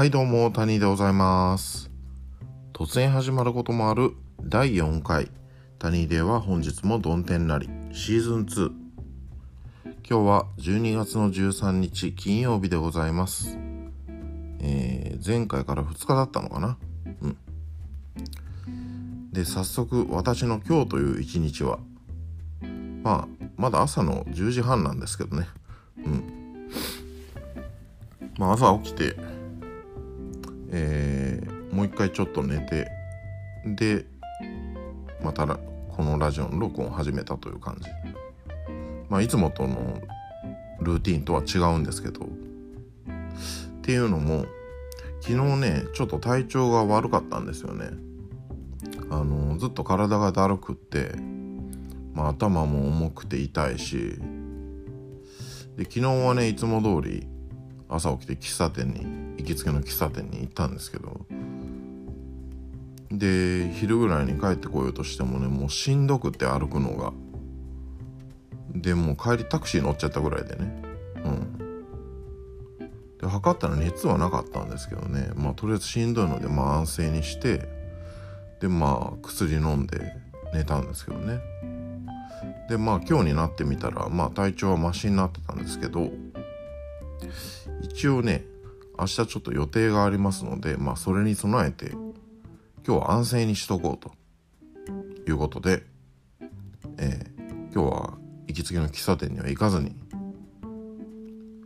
はいどうも、谷でございます。突然始まることもある第4回、谷では本日もどん天なり、シーズン2。今日は12月の13日金曜日でございます。えー、前回から2日だったのかな？うん。で、早速私の今日という一日は、まあ、まだ朝の10時半なんですけどね。うん。まあ朝起きて、えーもう一回ちょっと寝てでまたこのラジオの録音を始めたという感じ。まあいつもとのルーティンとは違うんですけど。っていうのも昨日ねちょっと体調が悪かったんですよね。あのずっと体がだるくって、まあ、頭も重くて痛いし。で昨日はねいつも通り朝起きて喫茶店に行きつけの喫茶店に行ったんですけどで昼ぐらいに帰ってこようとしてもねもうしんどくて歩くのが。でもう帰りタクシー乗っちゃったぐらいでね。うん。で測ったら熱はなかったんですけどね。まあとりあえずしんどいのでまあ安静にしてでまあ薬飲んで寝たんですけどね。でまあ今日になってみたらまあ体調はマシになってたんですけど一応ね明日ちょっと予定がありますのでまあそれに備えて今日は安静にしとこうということで、えー今日は行きつけの喫茶店には行かずに、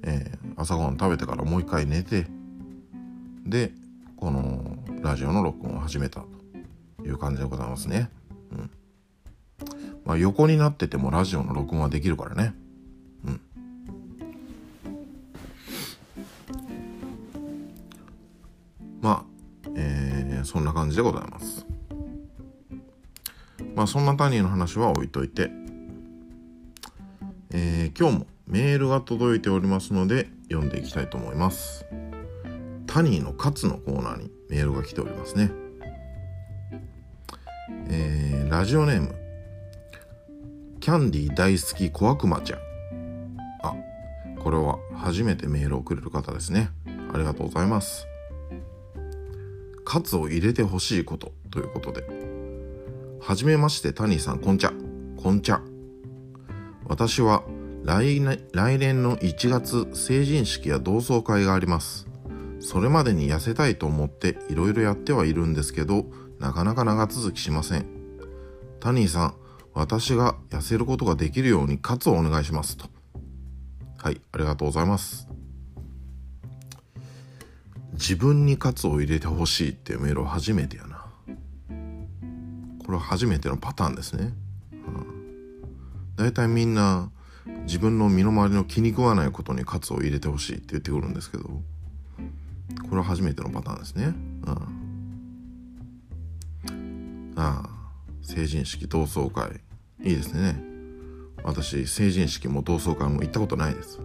えー朝ごはん食べてからもう一回寝てでこのラジオの録音を始めたという感じでございますね。うんまあ、横になっててもラジオの録音はできるからね。まあ、えーそんな感じでございます。まあそんなタニーの話は置いといて、えー今日もメールが届いておりますので読んでいきたいと思います。タニーの勝つのコーナーにメールが来ておりますね。えーラジオネーム、キャンディー大好き小悪魔ちゃん。あ、これは初めてメールをくれる方ですね。ありがとうございます。カツを入れてほしいことということで。はじめまして、タニーさん、こんちゃ。こんちゃ。私は来年来年の1月、成人式や同窓会があります。それまでに痩せたいと思っていろいろやってはいるんですけど、なかなか長続きしません。タニーさん、私が痩せることができるようにカツをお願いしますと。はい、ありがとうございます。自分にカツを入れてほしいっていうメールは初めてやな。これは初めてのパターンですね。だいたいみんな自分の身の回りの気に食わないことにカツを入れてほしいって言ってくるんですけど、これは初めてのパターンですね。うん、ああ、成人式同窓会。いいですね。私、成人式も同窓会も行ったことないです。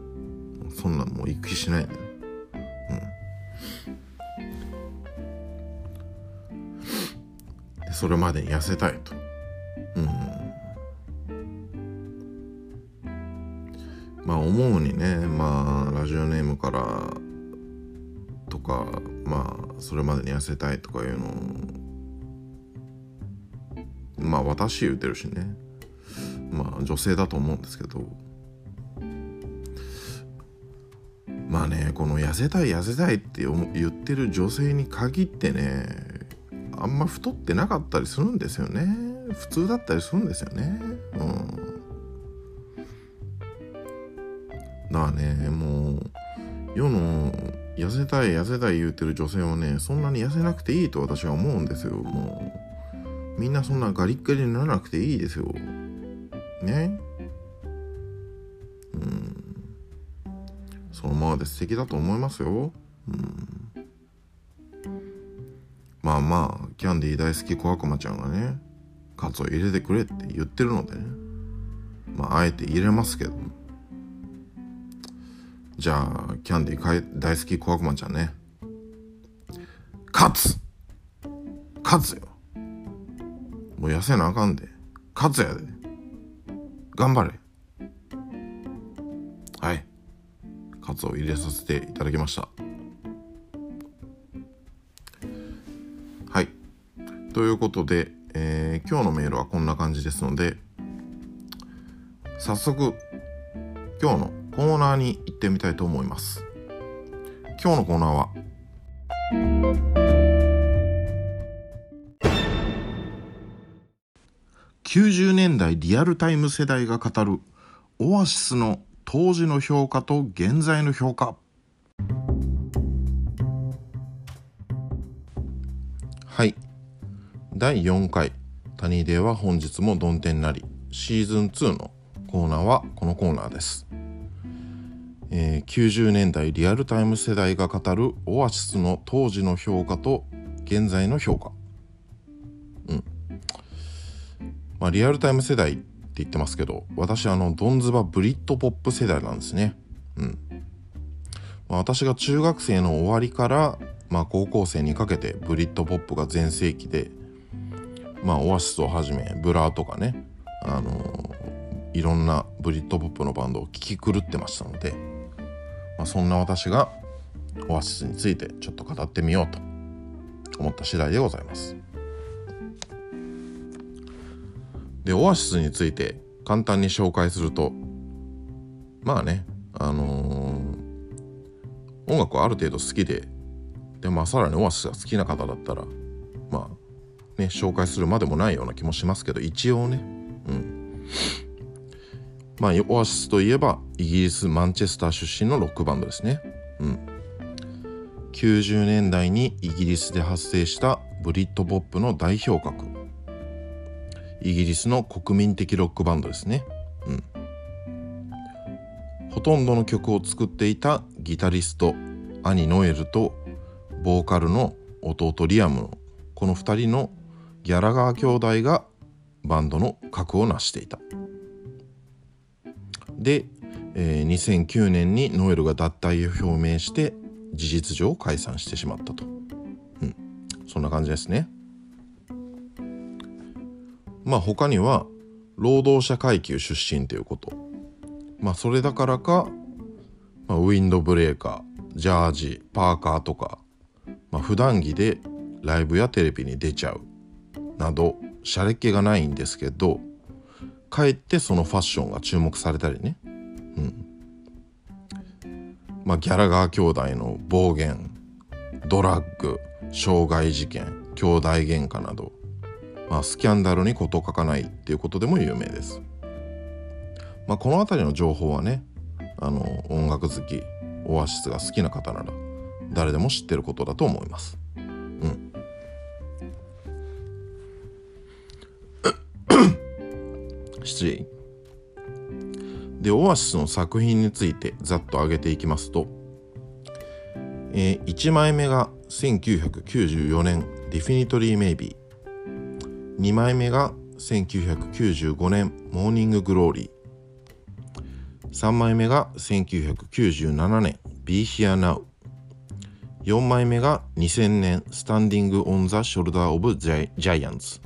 そんなんもう行く気しないで。でそれまでに痩せたいと。うん。まあ思うにね、まあラジオネームからとか、まあそれまでに痩せたいとかいうのまあ私言うてるしね。まあ女性だと思うんですけど。まあね、この痩せたい痩せたいって言ってる女性に限ってね、あんま太ってなかったりするんですよね。普通だったりするんですよね。うん。だからね、もう、世の痩せたい痩せたい言うてる女性はね、そんなに痩せなくていいと私は思うんですよ。もう、みんなそんなガリッガリにならなくていいですよ。ね。で素敵だと思いますよ。うん。まあまあ、キャンディー大好き小悪魔ちゃんがね、カツを入れてくれって言ってるのでね。まあ、あえて入れますけど。じゃあ、キャンディー大好き小悪魔ちゃんね。カツカツよ。もう痩せなあかんで。カツやで。頑張れ。を入れさせていただきました。はい。ということで、えー、今日のメールはこんな感じですので早速今日のコーナーに行ってみたいと思います。今日のコーナーは90年代リアルタイム世代が語るオアシスの当時の評価と現在の評価。はい。第4回。谷出は本日も曇天なり。シーズン2のコーナーはこのコーナーです、えー、90年代リアルタイム世代が語るオアシスの当時の評価と現在の評価。うん。まあリアルタイム世代って言ってますけど私あのドンズバブリットポップ世代なんですねうんまあ、私が中学生の終わりからまあ、高校生にかけてブリットポップが全盛期で、まあ、オアシスをはじめブラーとかね、あのー、いろんなブリットポップのバンドを聴き狂ってましたので、まあ、そんな私がオアシスについてちょっと語ってみようと思った次第でございます。でオアシスについて簡単に紹介するとまあねあのー、音楽はある程度好きででまあさらにオアシスが好きな方だったらまあね紹介するまでもないような気もしますけど一応ねうん。まあオアシスといえばイギリスマンチェスター出身のロックバンドですね。うん。90年代にイギリスで発生したブリッドポップの代表格。イギリスの国民的ロックバンドですね。うん。ほとんどの曲を作っていたギタリスト兄ノエルとボーカルの弟リアムのこの2人のギャラガー兄弟がバンドの核を成していた。で、えー、2009年にノエルが脱退を表明して事実上解散してしまったと、うん、そんな感じですね。まあ他には労働者階級出身ということ。まあそれだからか、まあ、ウィンドブレーカージャージパーカーとかまあ、普段着でライブやテレビに出ちゃうなどしゃれっ気がないんですけどかえってそのファッションが注目されたりね、うん。まあ、ギャラガー兄弟の暴言ドラッグ傷害事件兄弟喧嘩など、まあ、スキャンダルに事欠かないっていうことでも有名です、まあ、この辺りの情報はねあの音楽好きオアシスが好きな方なら誰でも知ってることだと思います。うん。失礼。で、オアシスの作品についてざっと挙げていきますと、えー、1枚目が1994年「 Definitely Maybe」2枚目が1995年「 Morning Glory」3枚目が1997年「Be Here Now」4枚目が2000年 Standing on the Shoulder of Giants。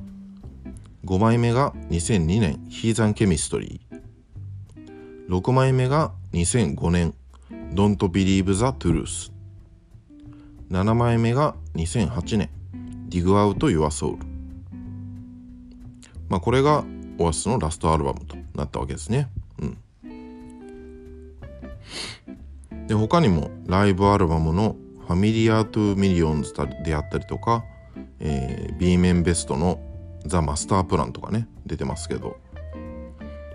5枚目が2002年 Heathen Chemistry。6枚目が2005年 Don't Believe the Truth 7枚目が2008年 Dig Out Your Soul まあこれがオアシスのラストアルバムとなったわけですね。うん。で他にもライブアルバムの Familiar to Millionsであったりとか、えー、B 面ベストのザ・マスタープランとかね出てますけど。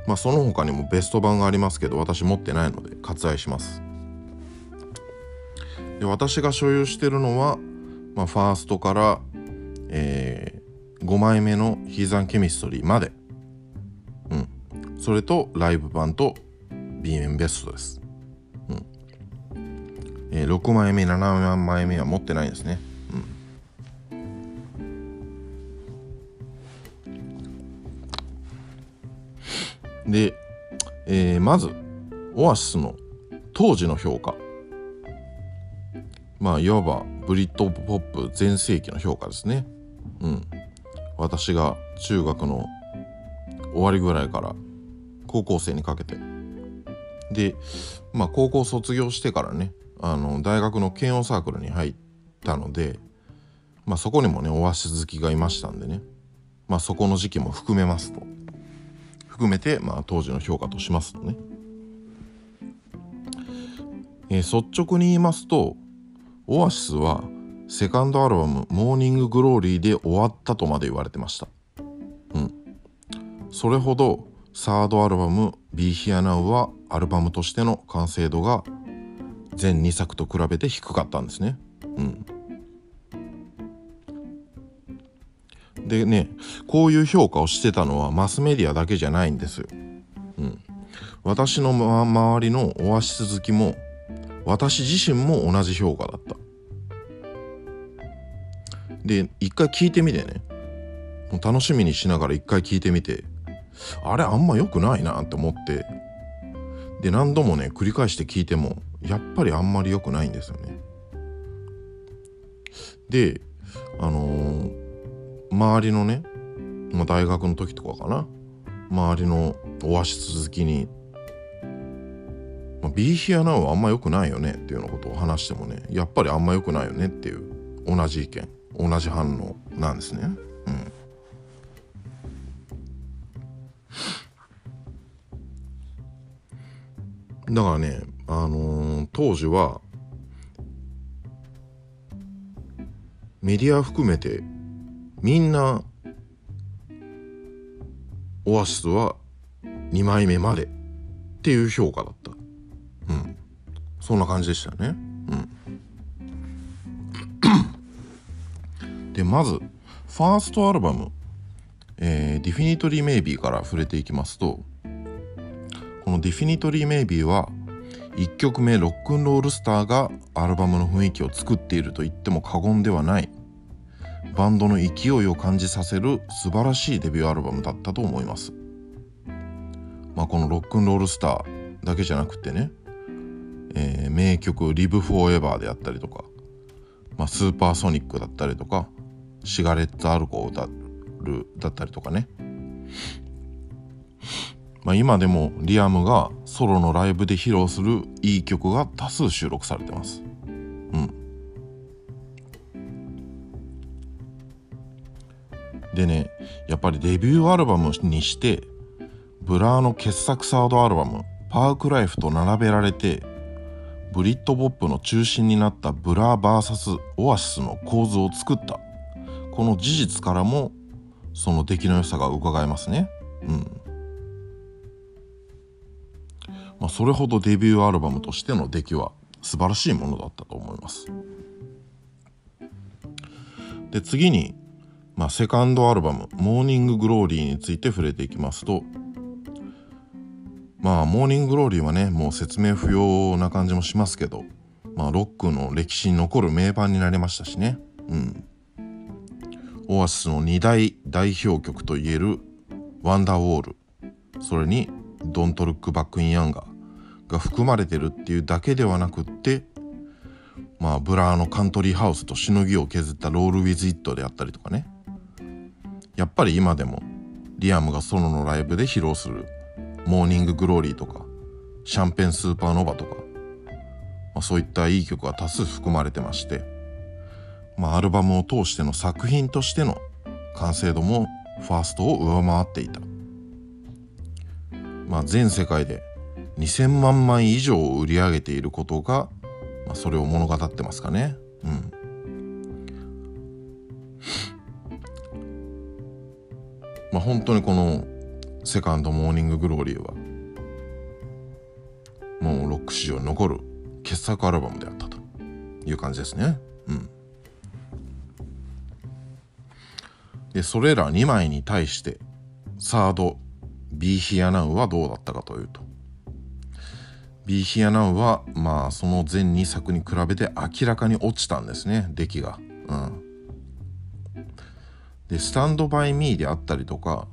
まあその他にもベスト版がありますけど私持ってないので割愛します。で私が所有してるのは、まあ、ファーストから、えー、5枚目のヒーザンケミストリーまで。うん。それとライブ版と B 面ベストです。うん。えー、6枚目7枚目は持ってないですね、うん、で、えー、まずオアシスの当時の評価。まあいわばブリッドポップ全盛期の評価ですね。うん。私が中学の終わりぐらいから高校生にかけて。でまあ高校卒業してからねあの大学の慶応サークルに入ったのでまあそこにもねオアシス好きがいましたんでね。まあそこの時期も含めますと。含めてまあ当時の評価としますとね、えー、率直に言いますとオアシスはセカンドアルバム「モーニング・グローリー」で終わったとまで言われてました。うん。それほどサードアルバム「Be Here Now」はアルバムとしての完成度が全2作と比べて低かったんですね。うん。でねこういう評価をしてたのはマスメディアだけじゃないんですよ。うん、私の、ま、周りのオアシス好きも私自身も同じ評価だった。で一回聞いてみてね。もう楽しみにしながら一回聞いてみて。あれあんま良くないなって思って。で何度もね繰り返して聞いてもやっぱりあんまり良くないんですよね。であのー周りのね、まあ、大学の時とかかな。周りのオアシス好きに「まあ、ビーヒアナウはあんま良くないよね」っていうようなことを話してもねやっぱりあんま良くないよねっていう同じ意見。同じ反応なんですね。うん、だからね、あのー、当時はメディア含めてみんなオアシスは2枚目までっていう評価だった。うん。そんな感じでしたね。うん。でまずファーストアルバム「えー、 Definitely Maybe」から触れていきますとこの「 Definitely Maybe」は1曲目「ロックンロールスター」がアルバムの雰囲気を作っていると言っても過言ではないバンドの勢いを感じさせる素晴らしいデビューアルバムだったと思います。まあ、このロックンロールスターだけじゃなくてね、えー、名曲「リブ・フォーエバー」であったりとか、まあ、スーパーソニックだったりとかシガレット・アルコールだったりとかね、まあ、今でもリアムがソロのライブで披露するいい曲が多数収録されてます。うん。でねやっぱりデビューアルバムにしてブラーの傑作サードアルバム「 Parklife」と並べられてブリットポップの中心になったブラー VS オアシスの構図を作った。この事実からもその出来の良さが伺えますね。うん。まあそれほどデビューアルバムとしての出来は素晴らしいものだったと思います。で次にまあ、セカンドアルバム「 Morning Glory」について触れていきますとまあ Morning Glory はねもう説明不要な感じもしますけど、まあ、ロックの歴史に残る名盤になりましたしね。うんオアシスの2大代表曲といえる「 Wonderwall」それに「 Don't Look Back in Anger」が含まれてるっていうだけではなくってまあブラーの Country House としのぎを削った「ロール・ウィズ・イット」であったりとかね。やっぱり今でもリアムがソロのライブで披露する「 Morning Glory」とか「シャンペン・スーパーノヴァ」とか、まあ、そういったいい曲が多数含まれてまして、まあ、アルバムを通しての作品としての完成度もファーストを上回っていた、まあ、全世界で2000万枚以上を売り上げていることが、まあ、それを物語ってますかね。うん。まあ、本当にこのセカンド Morning Glory はもうロック史上に残る傑作アルバムであったという感じですね。うん、でそれら2枚に対してサード「Be Here Now」はどうだったかというと「Be Here Now は」まあその全2作に比べて明らかに落ちたんですね出来が。うんで、スタンドバイミーであったりとか、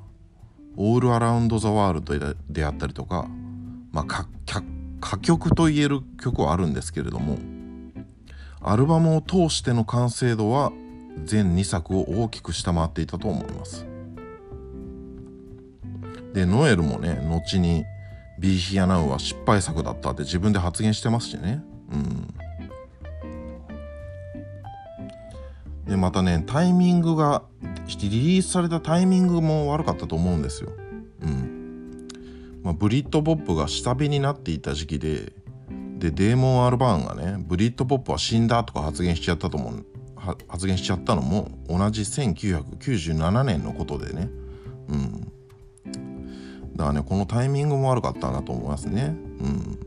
オールアラウンドザワールドであったりとか、まあ、歌曲と言える曲はあるんですけれども、アルバムを通しての完成度は全2作を大きく下回っていたと思います。で、ノエルもね、後に Be Here Now は失敗作だったって自分で発言してますしね。うん。でまたねタイミングがリリースされたタイミングも悪かったと思うんですよ。うんまあ、ブリッド・ポップが下火になっていた時期ででデーモン・アルバーンがねブリッド・ポップは死んだとか発言しちゃったと思う発言しちゃったのも同じ1997年のことでね。うん。だからねこのタイミングも悪かったなと思いますね。うん。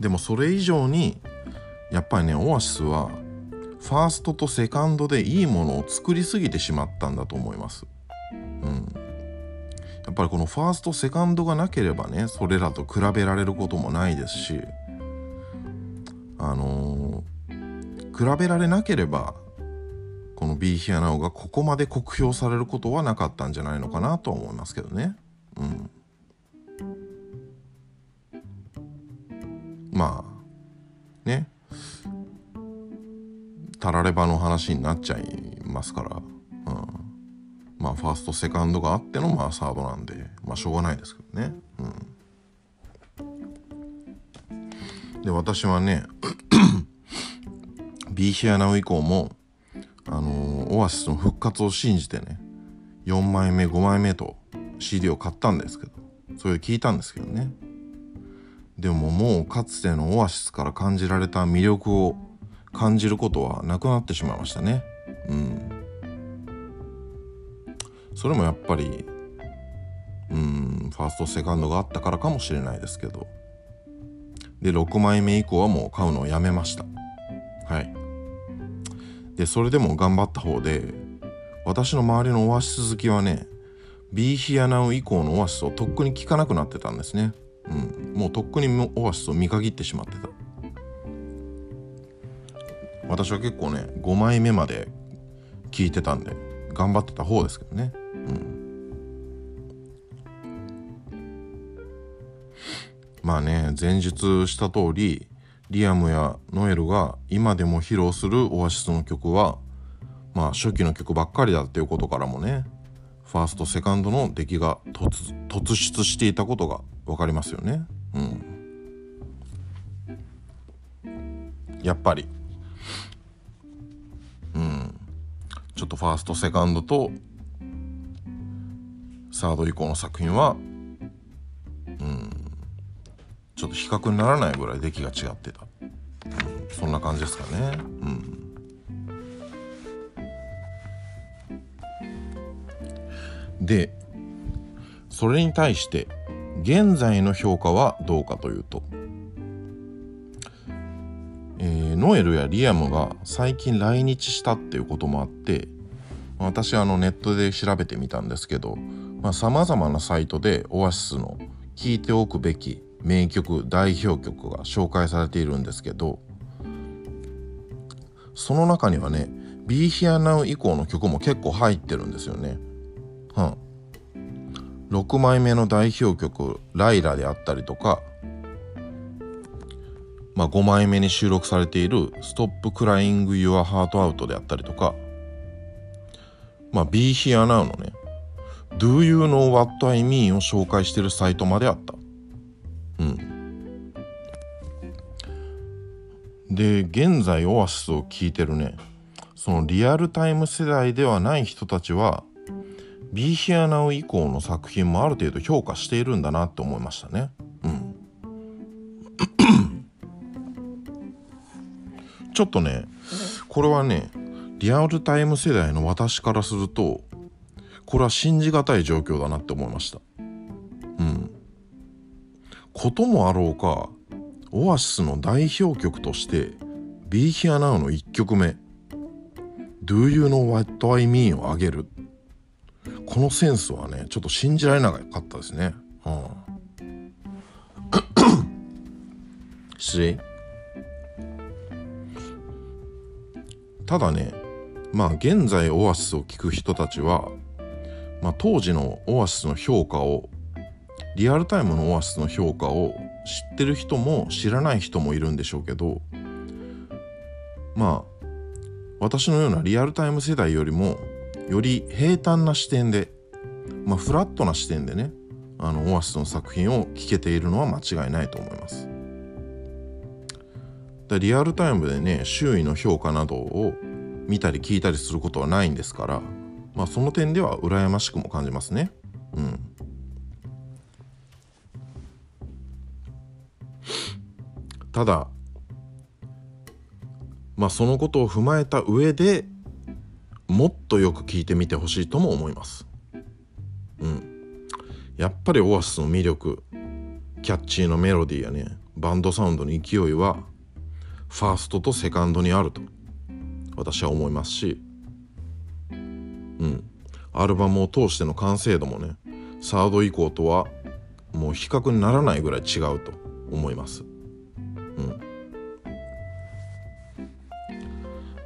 でもそれ以上にやっぱりねオアシスはファーストとセカンドでいいものを作りすぎてしまったんだと思います。うん。やっぱりこのファーストセカンドがなければねそれらと比べられることもないですしあの、比べられなければこの Be Here Now がここまで酷評されることはなかったんじゃないのかなとは思いますけどね。うん。まあね。たらればの話になっちゃいますから、うん。まあファーストセカンドがあってのまあサードなんでまあしょうがないですけどね。うん。で私はね Be Here Now 以降もあのー、オアシスの復活を信じてね4枚目5枚目と CD を買ったんですけどそれで聞いたんですけどね。でももうかつてのオアシスから感じられた魅力を感じることはなくなってしまいましたね。うん。それもやっぱりうんファーストセカンドがあったからかもしれないですけど。で6枚目以降はもう買うのをやめました。はい。でそれでも頑張った方で私の周りのオアシス好きはね Be Here Now 以降のオアシスをとっくに聞かなくなってたんですね。うん。もうとっくにオアシスを見限ってしまってた。私は結構ね5枚目まで聞いてたんで頑張ってた方ですけどね。うん。まあね前述した通りリアムやノエルが今でも披露するオアシスの曲はまあ初期の曲ばっかりだっていうことからもねファーストセカンドの出来が突出していたことが分かりますよね。うん。やっぱり。うん。ちょっとファーストセカンドとサード以降の作品はちょっと比較にならないぐらい出来が違ってた、うん、そんな感じですかね。うん。でそれに対して現在の評価はどうかというと、えー、ノエルやリアムが最近来日したっていうこともあって私あのネットで調べてみたんですけどさまざ、まなサイトでオアシスの聴いておくべき名曲代表曲が紹介されているんですけどその中にはね「Be Here Now」以降の曲も結構入ってるんですよね。うん、6枚目の代表曲「ライラ」であったりとか、まあ、5枚目に収録されている「Stop Crying Your Heart Out」であったりとか、まあ、Be Here Now のね Do You Know What I Mean を紹介してるサイトまであった。うん。で、現在オアシスを聴いてるね、そのリアルタイム世代ではない人たちは、Be Here Now 以降の作品もある程度評価しているんだなって思いましたね。うん。ちょっとね、これはね、リアルタイム世代の私からすると、これは信じがたい状況だなって思いましたうんこともあろうかオアシスの代表曲として「Be Here Now」の1曲目「Do You Know What I Mean」を上げる。このセンスはねちょっと信じられなかったですね、はあ、失礼。ただねまあ現在オアシスを聴く人たちはまあ、当時のオアシスの評価をリアルタイムのオアシスの評価を知ってる人も知らない人もいるんでしょうけどまあ私のようなリアルタイム世代よりもより平坦な視点で、まあ、フラットな視点でねあのオアシスの作品を聴けているのは間違いないと思います。でリアルタイムでね周囲の評価などを見たり聞いたりすることはないんですから、まあ、その点では羨ましくも感じますね。うん、ただまあそのことを踏まえた上でもっとよく聞いてみてほしいとも思います。うん、やっぱりオアシスの魅力キャッチーなメロディーやねバンドサウンドの勢いはファーストとセカンドにあると私は思いますし。うん。アルバムを通しての完成度もねサード以降とはもう比較にならないぐらい違うと思います。うん。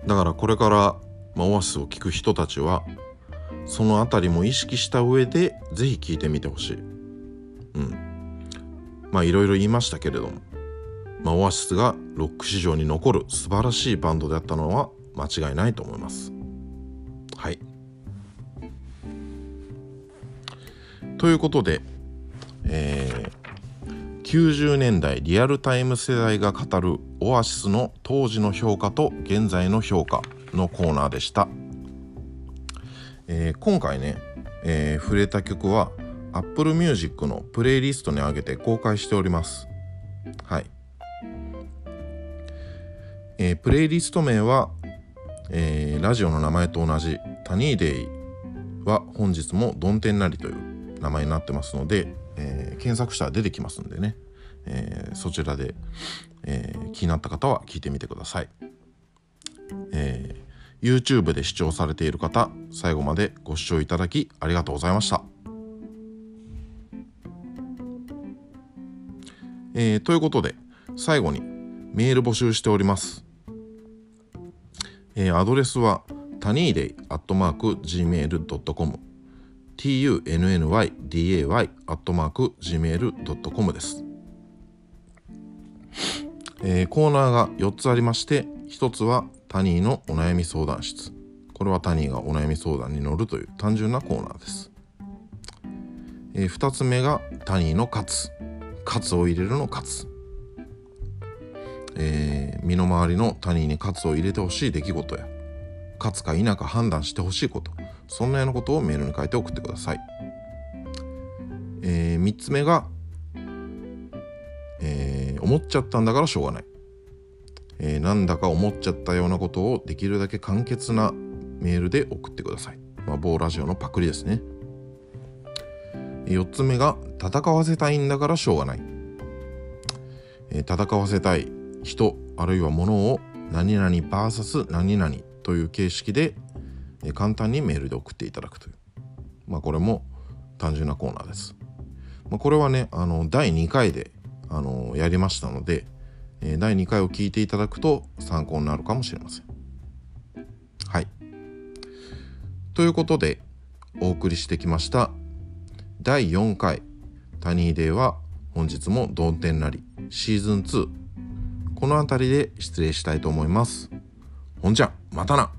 だからこれから、まあ、オアシスを聴く人たちはその辺りも意識した上で是非聴いてみてほしい。うん。まあいろいろ言いましたけれどもまあ、オアシスがロック史上に残る素晴らしいバンドであったのは間違いないと思います。はい。ということで、えー、90年代リアルタイム世代が語るオアシスの当時の評価と現在の評価のコーナーでした、えー、今回ね、えー、触れた曲は Apple Music のプレイリストに上げて公開しております。はい、えー、プレイリスト名は、えー、ラジオの名前と同じタニーデイは本日もどん天なりという名前になってますので、えー、検索したら出てきますんでね、えー、そちらで、えー、気になった方は聞いてみてください、えー、YouTube で視聴されている方最後までご視聴いただきありがとうございました、えー、ということで最後にメール募集しております、えー、アドレスはタニーデイアットマーク Gmail.com tunnyday.gmail.com です、えー、コーナーが4つありまして1つはタニーのお悩み相談室。これはタニーがお悩み相談に乗るという単純なコーナーです、えー、2つ目がタニーのカツ。カツを入れるのカツ。えー、身の回りの他人にカツを入れてほしい出来事や勝つか否か判断してほしいこと。そんなようなことをメールに書いて送ってください、えー、3つ目が、えー、思っちゃったんだからしょうがない、えー、なんだか思っちゃったようなことをできるだけ簡潔なメールで送ってください、まあ、某ラジオのパクリですね。4つ目が戦わせたいんだからしょうがない、えー、戦わせたい人あるいは物を何々 VS 何々という形式で簡単にメールで送っていただくというまあこれも単純なコーナーです。まあ、これはねあの第2回であのやりましたので、え第2回を聞いていただくと参考になるかもしれません。はい。ということでお送りしてきました第4回「タニーデー」は本日も同点なりシーズン2この辺りで失礼したいと思います。ほんじゃまたな